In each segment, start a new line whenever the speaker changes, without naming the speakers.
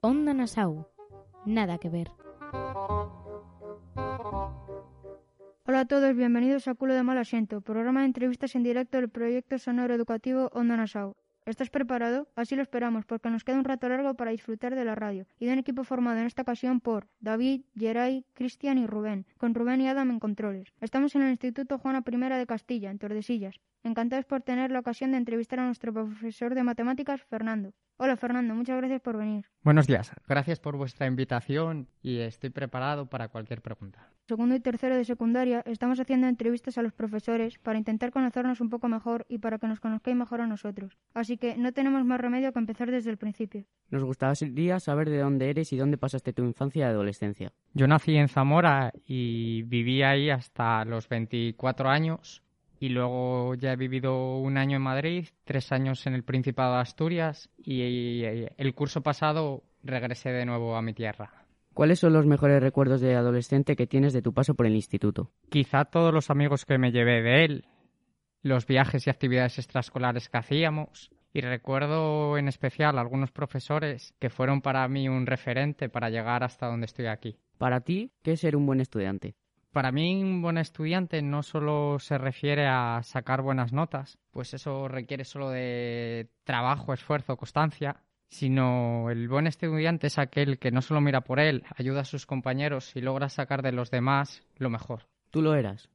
Onda Nassau. Nada que ver.
Hola a todos, bienvenidos a Culo de Mal Asiento, programa de entrevistas en directo del proyecto sonoro educativo Onda Nassau. ¿Estás preparado? Así lo esperamos, porque nos queda un rato largo para disfrutar de la radio y de un equipo formado en esta ocasión por David, Geray, Cristian y Rubén, con Rubén y Adam en controles. Estamos en el Instituto Juana I de Castilla, en Tordesillas. Encantados por tener la ocasión de entrevistar a nuestro profesor de matemáticas, Fernando. Hola Fernando, muchas gracias por venir.
Buenos días, gracias por vuestra invitación y estoy preparado para cualquier pregunta.
Segundo y tercero de secundaria estamos haciendo entrevistas a los profesores para intentar conocernos un poco mejor y para que nos conozcáis mejor a nosotros. Así que no tenemos más remedio que empezar desde el principio.
Nos gustaría saber de dónde eres y dónde pasaste tu infancia y adolescencia.
Yo nací en Zamora y viví ahí hasta los 24 años y luego ya he vivido un año en Madrid, tres años en el Principado de Asturias y el curso pasado regresé de nuevo a mi tierra.
¿Cuáles son los mejores recuerdos de adolescente que tienes de tu paso por el instituto?
Quizá todos los amigos que me llevé de él, los viajes y actividades extraescolares que hacíamos, y recuerdo en especial algunos profesores que fueron para mí un referente para llegar hasta donde estoy aquí.
Para ti, ¿qué es ser un buen estudiante?
Para mí un buen estudiante no solo se refiere a sacar buenas notas, pues eso requiere solo de trabajo, esfuerzo, constancia, sino el buen estudiante es aquel que no solo mira por él, ayuda a sus compañeros y logra sacar de los demás lo mejor.
¿Tú lo eras?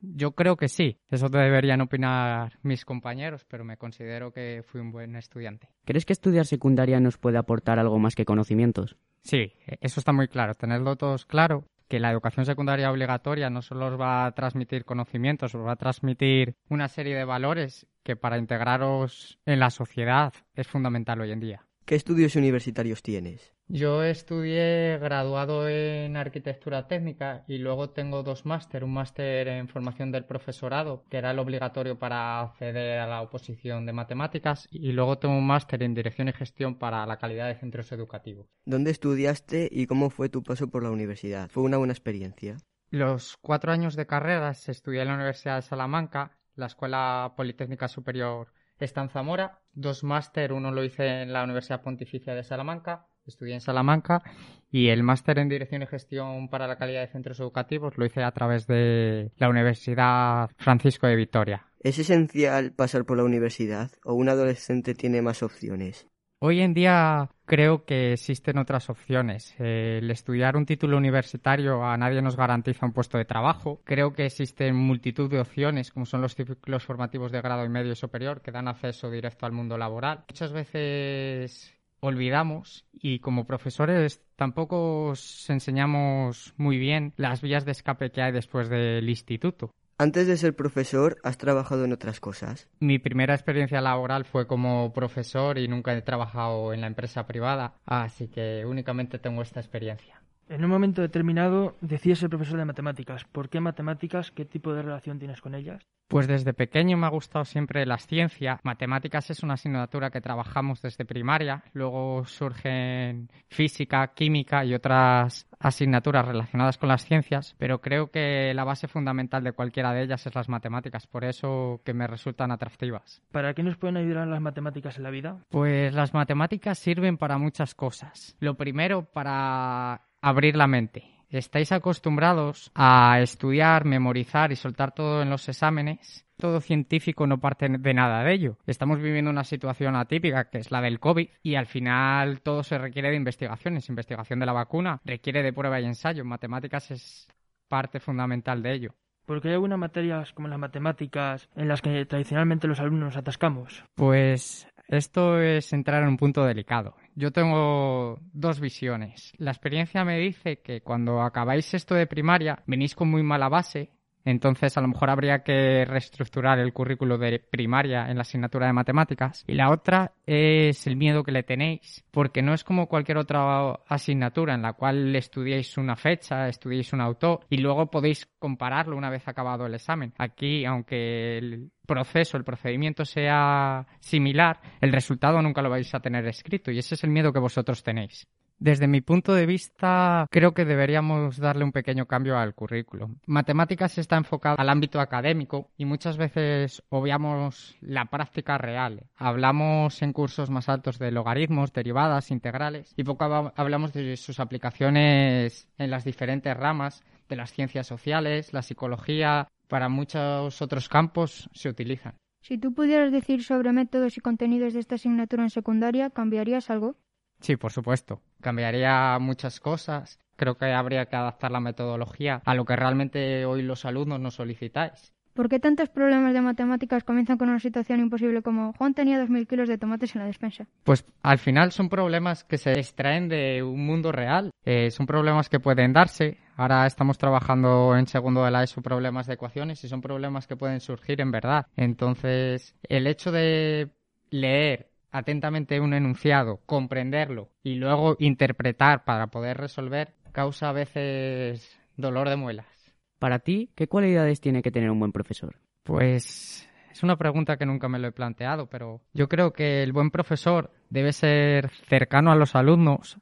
Yo creo que sí. Eso deberían opinar mis compañeros, pero me considero que fui un buen estudiante.
¿Crees que estudiar secundaria nos puede aportar algo más que conocimientos?
Sí, eso está muy claro. Tenerlo todos claro que la educación secundaria obligatoria no solo os va a transmitir conocimientos, os va a transmitir una serie de valores que para integraros en la sociedad es fundamental hoy en día.
¿Qué estudios universitarios tienes?
Yo estudié graduado en arquitectura técnica y luego tengo dos máster, un máster en formación del profesorado, que era el obligatorio para acceder a la oposición de matemáticas, y luego tengo un máster en dirección y gestión para la calidad de centros educativos.
¿Dónde estudiaste y cómo fue tu paso por la universidad? ¿Fue una buena experiencia?
Los cuatro años de carreras estudié en la Universidad de Salamanca, la Escuela Politécnica Superior está en Zamora, dos máster, uno lo hice en la Universidad Pontificia de Salamanca estudié en Salamanca y el máster en Dirección y Gestión para la Calidad de Centros Educativos lo hice a través de la Universidad Francisco de Vitoria.
¿Es esencial pasar por la universidad o un adolescente tiene más opciones?
Hoy en día creo que existen otras opciones. El estudiar un título universitario a nadie nos garantiza un puesto de trabajo. Creo que existen multitud de opciones, como son los ciclos formativos de grado y medio superior, que dan acceso directo al mundo laboral. Muchas veces olvidamos y como profesores tampoco os enseñamos muy bien las vías de escape que hay después del instituto.
Antes de ser profesor, ¿has trabajado en otras cosas?
Mi primera experiencia laboral fue como profesor y nunca he trabajado en la empresa privada, así que únicamente tengo esta experiencia.
En un momento determinado decías ser profesor de matemáticas. ¿Por qué matemáticas? ¿Qué tipo de relación tienes con ellas?
Pues desde pequeño me ha gustado siempre la ciencia. Matemáticas es una asignatura que trabajamos desde primaria. Luego surgen física, química y otras asignaturas relacionadas con las ciencias, pero creo que la base fundamental de cualquiera de ellas es las matemáticas, por eso que me resultan atractivas.
¿Para qué nos pueden ayudar las matemáticas en la vida?
Pues las matemáticas sirven para muchas cosas. Lo primero, para abrir la mente. Estáis acostumbrados a estudiar, memorizar y soltar todo en los exámenes. Todo científico no parte de nada de ello. Estamos viviendo una situación atípica que es la del COVID y al final todo se requiere de investigaciones. Investigación de la vacuna requiere de prueba y ensayo. Matemáticas es parte fundamental de ello.
Porque hay algunas materias como las matemáticas en las que tradicionalmente los alumnos nos atascamos.
Pues esto es entrar en un punto delicado. Yo tengo dos visiones. La experiencia me dice que cuando acabáis esto de primaria venís con muy mala base, Entonces, a lo mejor habría que reestructurar el currículo de primaria en la asignatura de matemáticas. Y la otra es el miedo que le tenéis, porque no es como cualquier otra asignatura en la cual estudiéis una fecha, estudiéis un autor y luego podéis compararlo una vez acabado el examen. Aquí, aunque el proceso, el procedimiento sea similar, el resultado nunca lo vais a tener escrito y ese es el miedo que vosotros tenéis. Desde mi punto de vista, creo que deberíamos darle un pequeño cambio al currículo. Matemáticas está enfocado al ámbito académico y muchas veces obviamos la práctica real. Hablamos en cursos más altos de logaritmos, derivadas, integrales y poco hablamos de sus aplicaciones en las diferentes ramas de las ciencias sociales, la psicología, para muchos otros campos se utilizan.
Si tú pudieras decir sobre métodos y contenidos de esta asignatura en secundaria, ¿cambiarías algo?
Sí, por supuesto. Cambiaría muchas cosas. Creo que habría que adaptar la metodología a lo que realmente hoy los alumnos nos solicitáis.
¿Por qué tantos problemas de matemáticas comienzan con una situación imposible como Juan tenía 2.000 kilos de tomates en la despensa?
Pues al final son problemas que se extraen de un mundo real. Eh, son problemas que pueden darse. Ahora estamos trabajando en segundo de la ESO problemas de ecuaciones y son problemas que pueden surgir en verdad. Entonces, el hecho de leer atentamente un enunciado, comprenderlo y luego interpretar para poder resolver, causa a veces dolor de muelas.
Para ti, ¿qué cualidades tiene que tener un buen profesor?
Pues es una pregunta que nunca me lo he planteado, pero yo creo que el buen profesor debe ser cercano a los alumnos,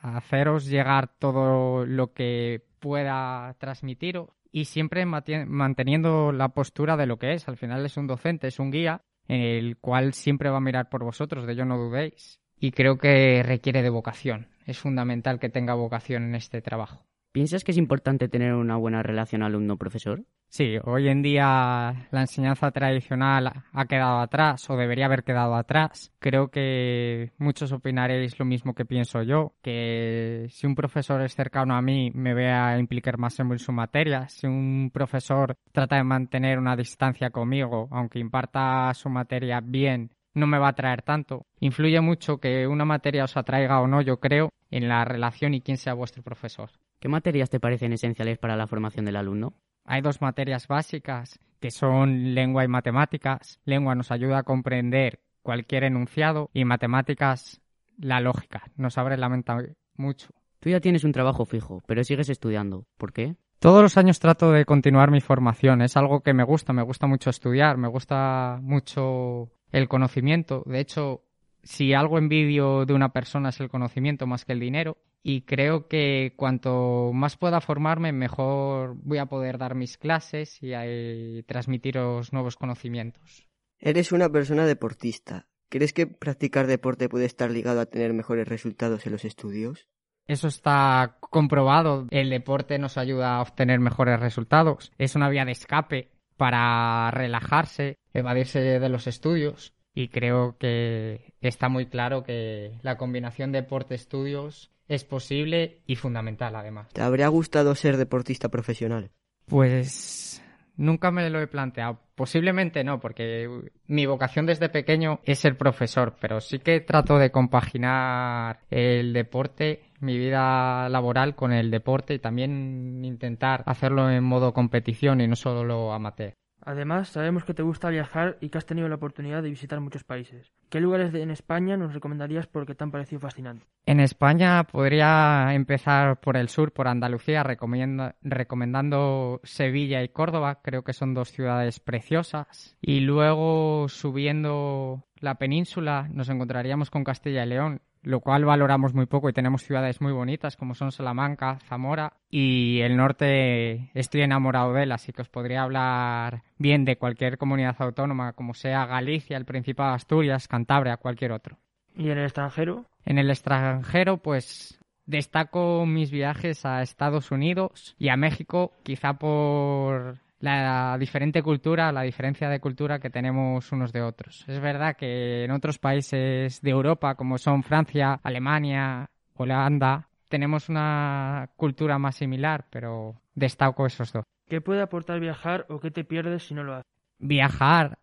a haceros llegar todo lo que pueda transmitiros y siempre manteniendo la postura de lo que es. Al final es un docente, es un guía el cual siempre va a mirar por vosotros, de ello no dudéis. Y creo que requiere de vocación. Es fundamental que tenga vocación en este trabajo.
¿Piensas que es importante tener una buena relación alumno-profesor?
Sí, hoy en día la enseñanza tradicional ha quedado atrás o debería haber quedado atrás. Creo que muchos opinaréis lo mismo que pienso yo, que si un profesor es cercano a mí me voy a implicar más en su materia, si un profesor trata de mantener una distancia conmigo, aunque imparta su materia bien, no me va a atraer tanto. Influye mucho que una materia os atraiga o no, yo creo, en la relación y quién sea vuestro profesor.
¿Qué materias te parecen esenciales para la formación del alumno?
Hay dos materias básicas que son lengua y matemáticas. Lengua nos ayuda a comprender cualquier enunciado y matemáticas la lógica. Nos abre la mente mucho.
Tú ya tienes un trabajo fijo, pero sigues estudiando. ¿Por qué?
Todos los años trato de continuar mi formación. Es algo que me gusta, me gusta mucho estudiar, me gusta mucho el conocimiento. De hecho, si algo envidio de una persona es el conocimiento más que el dinero y creo que cuanto más pueda formarme mejor voy a poder dar mis clases y, y transmitiros nuevos conocimientos.
Eres una persona deportista. ¿Crees que practicar deporte puede estar ligado a tener mejores resultados en los estudios?
Eso está comprobado. El deporte nos ayuda a obtener mejores resultados. Es una vía de escape para relajarse, evadirse de los estudios y creo que está muy claro que la combinación deporte-estudios es posible y fundamental además.
¿Te habría gustado ser deportista profesional?
Pues nunca me lo he planteado. Posiblemente no, porque mi vocación desde pequeño es ser profesor, pero sí que trato de compaginar el deporte, mi vida laboral con el deporte y también intentar hacerlo en modo competición y no solo amateur.
Además, sabemos que te gusta viajar y que has tenido la oportunidad de visitar muchos países. ¿Qué lugares en España nos recomendarías porque te han parecido fascinantes?
En España podría empezar por el sur, por Andalucía, recomendando Sevilla y Córdoba. Creo que son dos ciudades preciosas. Y luego subiendo la península nos encontraríamos con Castilla y León lo cual valoramos muy poco y tenemos ciudades muy bonitas como son Salamanca, Zamora y el norte estoy enamorado de él, así que os podría hablar bien de cualquier comunidad autónoma como sea Galicia, el Principado de Asturias, Cantabria, cualquier otro.
¿Y en el extranjero?
En el extranjero, pues destaco mis viajes a Estados Unidos y a México, quizá por la diferente cultura, la diferencia de cultura que tenemos unos de otros. Es verdad que en otros países de Europa, como son Francia, Alemania, Holanda, tenemos una cultura más similar, pero destaco esos dos.
¿Qué puede aportar viajar o qué te pierdes si no lo haces?
Viajar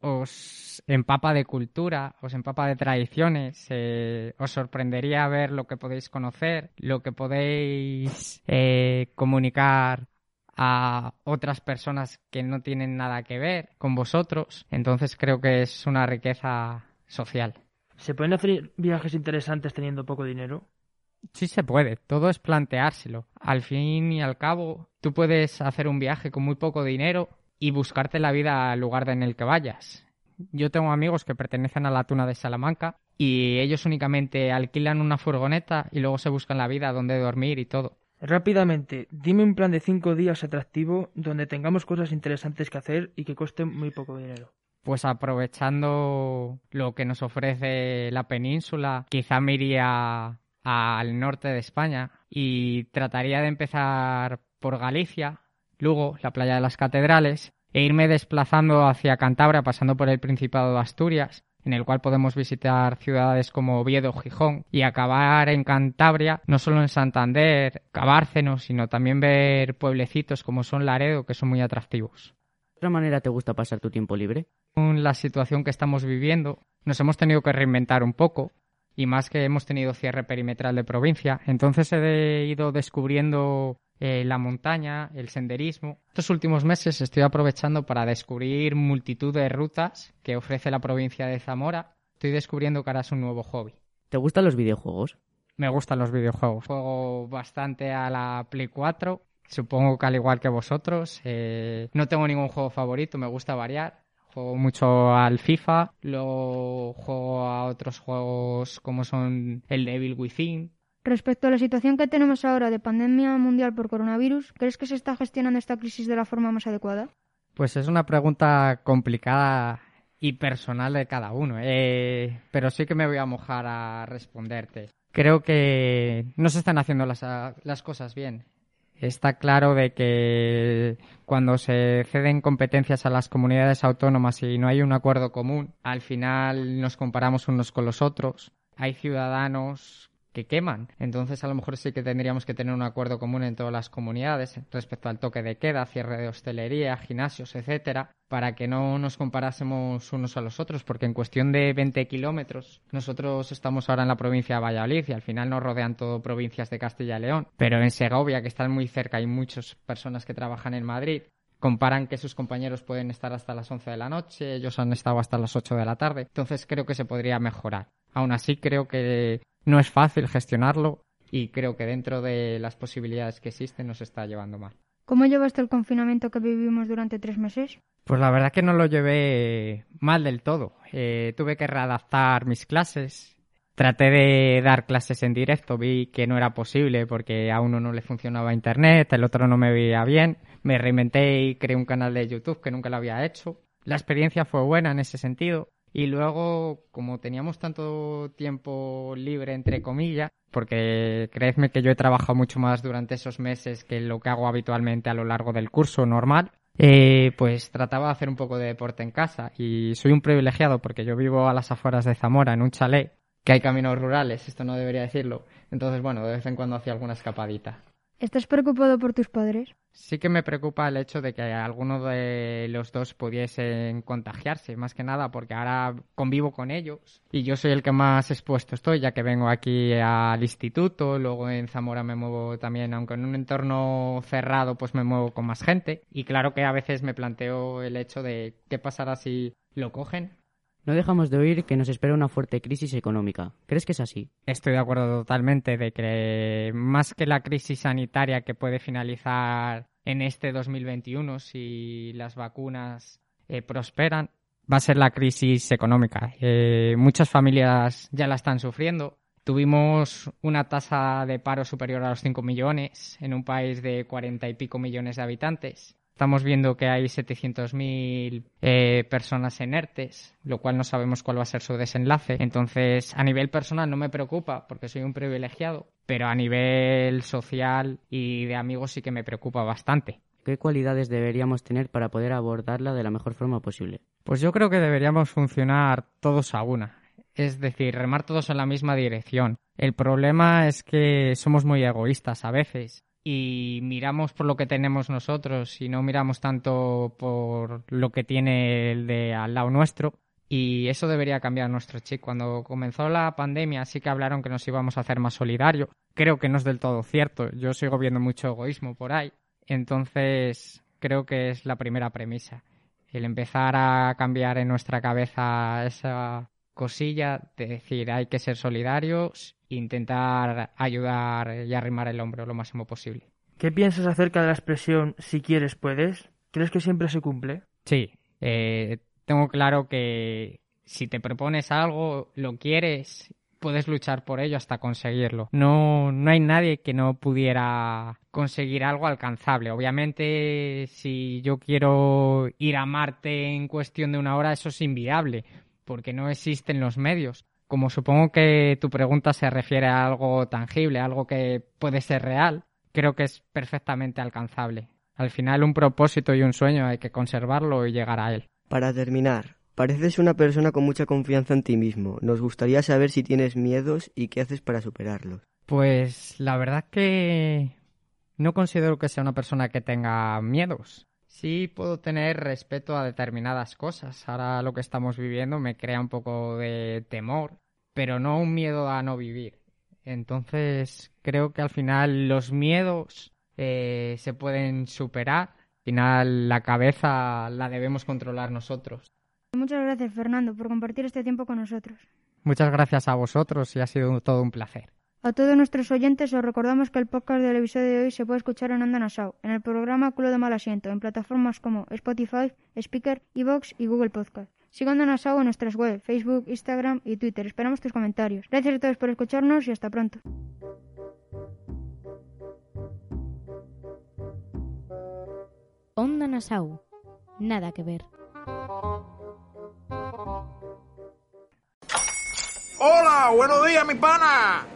os empapa de cultura, os empapa de tradiciones, eh, os sorprendería ver lo que podéis conocer, lo que podéis eh, comunicar a otras personas que no tienen nada que ver con vosotros. Entonces creo que es una riqueza social.
¿Se pueden hacer viajes interesantes teniendo poco dinero?
Sí se puede, todo es planteárselo. Al fin y al cabo, tú puedes hacer un viaje con muy poco dinero y buscarte la vida al lugar en el que vayas. Yo tengo amigos que pertenecen a la Tuna de Salamanca y ellos únicamente alquilan una furgoneta y luego se buscan la vida donde dormir y todo.
Rápidamente, dime un plan de cinco días atractivo donde tengamos cosas interesantes que hacer y que cueste muy poco dinero.
Pues aprovechando lo que nos ofrece la península, quizá me iría al norte de España y trataría de empezar por Galicia, luego la playa de las catedrales e irme desplazando hacia Cantabria pasando por el Principado de Asturias en el cual podemos visitar ciudades como Oviedo, Gijón y acabar en Cantabria, no solo en Santander, Cabárcenos, sino también ver pueblecitos como son Laredo, que son muy atractivos.
¿De otra manera te gusta pasar tu tiempo libre?
Con la situación que estamos viviendo, nos hemos tenido que reinventar un poco y más que hemos tenido cierre perimetral de provincia, entonces he ido descubriendo eh, la montaña, el senderismo. Estos últimos meses estoy aprovechando para descubrir multitud de rutas que ofrece la provincia de Zamora. Estoy descubriendo que ahora es un nuevo hobby.
¿Te gustan los videojuegos?
Me gustan los videojuegos. Juego bastante a la Play 4. Supongo que al igual que vosotros. Eh, no tengo ningún juego favorito, me gusta variar. Juego mucho al FIFA, luego juego a otros juegos como son el Devil Within,
Respecto a la situación que tenemos ahora de pandemia mundial por coronavirus, ¿crees que se está gestionando esta crisis de la forma más adecuada?
Pues es una pregunta complicada y personal de cada uno, eh, pero sí que me voy a mojar a responderte. Creo que no se están haciendo las, las cosas bien. Está claro de que cuando se ceden competencias a las comunidades autónomas y no hay un acuerdo común, al final nos comparamos unos con los otros. Hay ciudadanos que queman. Entonces, a lo mejor sí que tendríamos que tener un acuerdo común en todas las comunidades respecto al toque de queda, cierre de hostelería, gimnasios, etcétera, para que no nos comparásemos unos a los otros, porque en cuestión de 20 kilómetros, nosotros estamos ahora en la provincia de Valladolid y al final nos rodean todo provincias de Castilla y León, pero en Segovia, que están muy cerca, hay muchas personas que trabajan en Madrid, comparan que sus compañeros pueden estar hasta las 11 de la noche, ellos han estado hasta las 8 de la tarde, entonces creo que se podría mejorar. Aún así, creo que no es fácil gestionarlo y creo que dentro de las posibilidades que existen nos está llevando mal.
¿Cómo llevaste el confinamiento que vivimos durante tres meses?
Pues la verdad que no lo llevé mal del todo. Eh, tuve que readaptar mis clases. Traté de dar clases en directo, vi que no era posible porque a uno no le funcionaba internet, el otro no me veía bien. Me reinventé y creé un canal de YouTube que nunca lo había hecho. La experiencia fue buena en ese sentido. Y luego, como teníamos tanto tiempo libre, entre comillas, porque creedme que yo he trabajado mucho más durante esos meses que lo que hago habitualmente a lo largo del curso normal, eh, pues trataba de hacer un poco de deporte en casa. Y soy un privilegiado porque yo vivo a las afueras de Zamora, en un chalet, que hay caminos rurales, esto no debería decirlo. Entonces, bueno, de vez en cuando hacía alguna escapadita.
¿Estás preocupado por tus padres?
Sí que me preocupa el hecho de que alguno de los dos pudiesen contagiarse, más que nada porque ahora convivo con ellos y yo soy el que más expuesto estoy, ya que vengo aquí al instituto, luego en Zamora me muevo también, aunque en un entorno cerrado, pues me muevo con más gente y claro que a veces me planteo el hecho de qué pasará si lo cogen
no dejamos de oír que nos espera una fuerte crisis económica. ¿Crees que es así?
Estoy de acuerdo totalmente de que más que la crisis sanitaria que puede finalizar en este 2021 si las vacunas eh, prosperan, va a ser la crisis económica. Eh, muchas familias ya la están sufriendo. Tuvimos una tasa de paro superior a los 5 millones en un país de 40 y pico millones de habitantes. Estamos viendo que hay 700.000 eh, personas en ERTES, lo cual no sabemos cuál va a ser su desenlace. Entonces, a nivel personal no me preocupa porque soy un privilegiado, pero a nivel social y de amigos sí que me preocupa bastante.
¿Qué cualidades deberíamos tener para poder abordarla de la mejor forma posible?
Pues yo creo que deberíamos funcionar todos a una. Es decir, remar todos en la misma dirección. El problema es que somos muy egoístas a veces y miramos por lo que tenemos nosotros y no miramos tanto por lo que tiene el de al lado nuestro. Y eso debería cambiar nuestro chip. Cuando comenzó la pandemia sí que hablaron que nos íbamos a hacer más solidarios. Creo que no es del todo cierto. Yo sigo viendo mucho egoísmo por ahí. Entonces, creo que es la primera premisa. El empezar a cambiar en nuestra cabeza esa cosilla de decir hay que ser solidarios, intentar ayudar y arrimar el hombro lo máximo posible.
¿Qué piensas acerca de la expresión si quieres puedes? ¿Crees que siempre se cumple?
Sí, eh, tengo claro que si te propones algo, lo quieres, puedes luchar por ello hasta conseguirlo. No, no hay nadie que no pudiera conseguir algo alcanzable. Obviamente, si yo quiero ir a Marte en cuestión de una hora, eso es inviable, porque no existen los medios. Como supongo que tu pregunta se refiere a algo tangible, algo que puede ser real, creo que es perfectamente alcanzable. Al final, un propósito y un sueño hay que conservarlo y llegar a él.
Para terminar, pareces una persona con mucha confianza en ti mismo. Nos gustaría saber si tienes miedos y qué haces para superarlos.
Pues la verdad que no considero que sea una persona que tenga miedos. Sí puedo tener respeto a determinadas cosas. Ahora lo que estamos viviendo me crea un poco de temor, pero no un miedo a no vivir. Entonces creo que al final los miedos eh, se pueden superar. Al final la cabeza la debemos controlar nosotros.
Muchas gracias, Fernando, por compartir este tiempo con nosotros.
Muchas gracias a vosotros y ha sido todo un placer.
A todos nuestros oyentes os recordamos que el podcast del episodio de hoy se puede escuchar en Onda Nassau, en el programa Culo de Mal Asiento, en plataformas como Spotify, Speaker, Evox y Google Podcast. Siga Onda Nassau en nuestras webs, Facebook, Instagram y Twitter. Esperamos tus comentarios. Gracias a todos por escucharnos y hasta pronto.
Onda Nassau. Nada que ver.
Hola, buenos días, mi pana.